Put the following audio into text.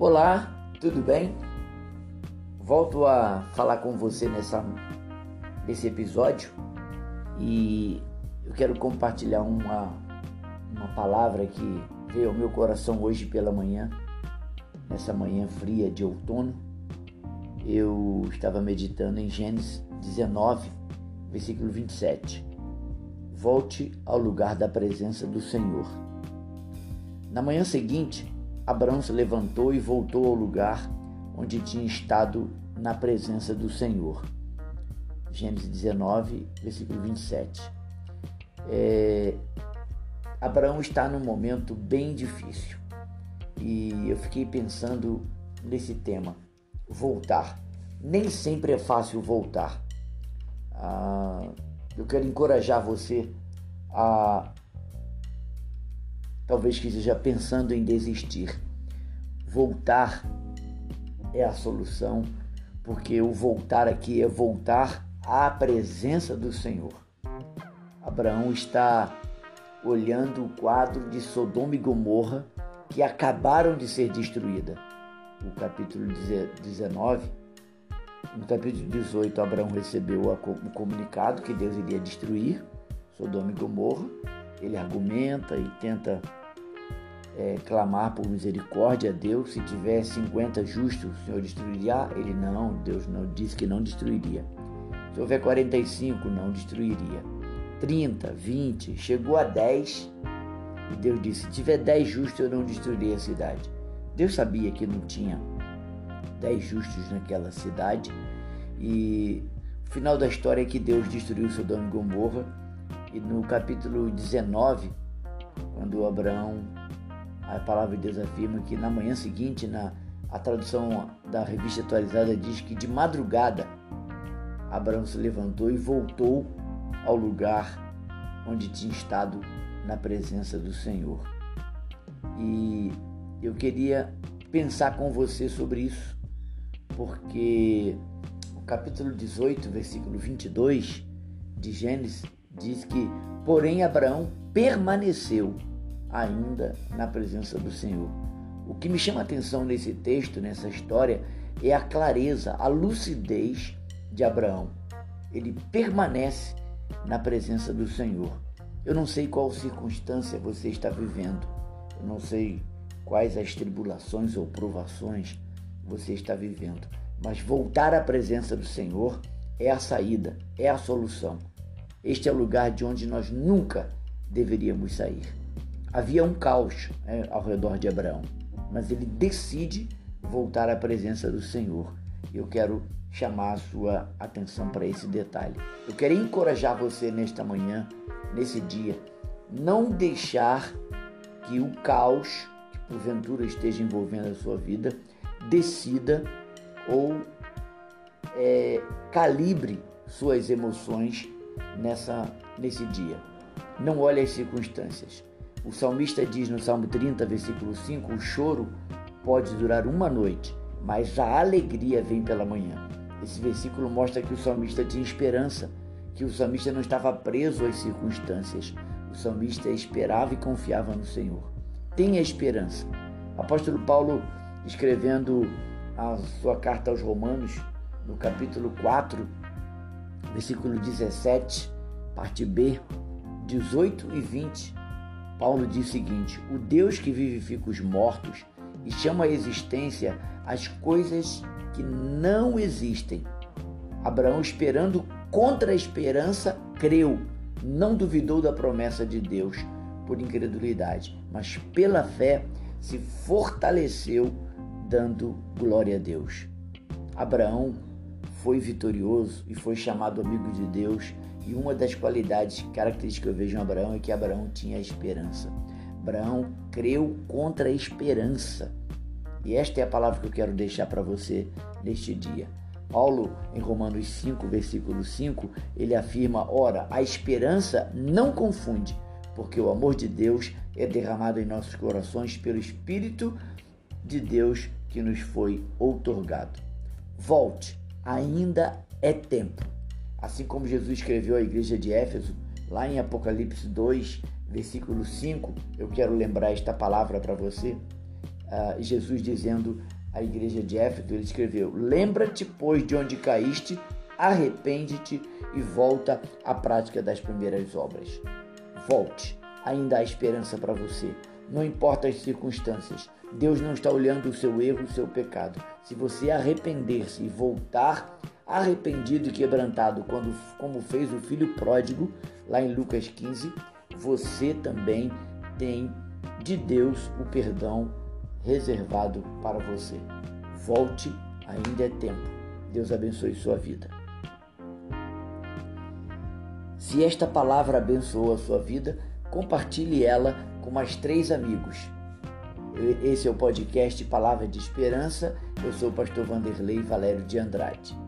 Olá, tudo bem? Volto a falar com você nessa, nesse episódio e eu quero compartilhar uma, uma palavra que veio ao meu coração hoje pela manhã, nessa manhã fria de outono. Eu estava meditando em Gênesis 19, versículo 27. Volte ao lugar da presença do Senhor. Na manhã seguinte, Abraão se levantou e voltou ao lugar onde tinha estado na presença do Senhor. Gênesis 19, versículo 27. É, Abraão está num momento bem difícil e eu fiquei pensando nesse tema: voltar. Nem sempre é fácil voltar. Ah, eu quero encorajar você a talvez que esteja pensando em desistir. Voltar é a solução, porque o voltar aqui é voltar à presença do Senhor. Abraão está olhando o quadro de Sodoma e Gomorra que acabaram de ser destruída. O capítulo 19, no capítulo 18, Abraão recebeu o comunicado que Deus iria destruir Sodoma e Gomorra. Ele argumenta e tenta é, clamar por misericórdia a Deus. Se tiver 50 justos, o Senhor destruiria? Ele não, Deus não disse que não destruiria. Se houver 45, não destruiria. 30, 20, chegou a 10 e Deus disse: se tiver 10 justos, eu não destruirei a cidade. Deus sabia que não tinha 10 justos naquela cidade e o final da história é que Deus destruiu Sodoma e Gomorra. E no capítulo 19, quando Abraão a palavra de Deus afirma que na manhã seguinte, na a tradução da revista atualizada diz que de madrugada Abraão se levantou e voltou ao lugar onde tinha estado na presença do Senhor. E eu queria pensar com você sobre isso, porque o capítulo 18, versículo 22 de Gênesis diz que, porém, Abraão permaneceu ainda na presença do Senhor. O que me chama a atenção nesse texto, nessa história, é a clareza, a lucidez de Abraão. Ele permanece na presença do Senhor. Eu não sei qual circunstância você está vivendo, eu não sei quais as tribulações ou provações você está vivendo, mas voltar à presença do Senhor é a saída, é a solução. Este é o lugar de onde nós nunca deveríamos sair. Havia um caos né, ao redor de Abraão, mas ele decide voltar à presença do Senhor. Eu quero chamar a sua atenção para esse detalhe. Eu quero encorajar você nesta manhã, nesse dia, não deixar que o caos que porventura esteja envolvendo a sua vida decida ou é, calibre suas emoções nessa, nesse dia. Não olhe as circunstâncias. O salmista diz no Salmo 30, versículo 5: o choro pode durar uma noite, mas a alegria vem pela manhã. Esse versículo mostra que o salmista tinha esperança, que o salmista não estava preso às circunstâncias. O salmista esperava e confiava no Senhor. Tenha esperança. Apóstolo Paulo, escrevendo a sua carta aos Romanos, no capítulo 4, versículo 17, parte B, 18 e 20, Paulo diz o seguinte: O Deus que vivifica os mortos e chama à existência as coisas que não existem. Abraão, esperando contra a esperança, creu, não duvidou da promessa de Deus por incredulidade, mas pela fé se fortaleceu, dando glória a Deus. Abraão foi vitorioso e foi chamado amigo de Deus e uma das qualidades, características que eu vejo em Abraão é que Abraão tinha esperança. Abraão creu contra a esperança. E esta é a palavra que eu quero deixar para você neste dia. Paulo, em Romanos 5, versículo 5, ele afirma: Ora, a esperança não confunde, porque o amor de Deus é derramado em nossos corações pelo Espírito de Deus que nos foi outorgado. Volte, ainda é tempo. Assim como Jesus escreveu à igreja de Éfeso, lá em Apocalipse 2, versículo 5, eu quero lembrar esta palavra para você. uh, Jesus dizendo à igreja de Éfeso, ele escreveu: Lembra-te, pois, de onde caíste, arrepende-te e volta à prática das primeiras obras. Volte, ainda há esperança para você. Não importa as circunstâncias, Deus não está olhando o seu erro, o seu pecado. Se você arrepender-se e voltar arrependido e quebrantado, quando, como fez o filho pródigo, lá em Lucas 15, você também tem de Deus o perdão reservado para você. Volte, ainda é tempo. Deus abençoe sua vida. Se esta palavra abençoou a sua vida, compartilhe ela com mais três amigos. Esse é o podcast Palavra de Esperança. Eu sou o pastor Vanderlei Valério de Andrade.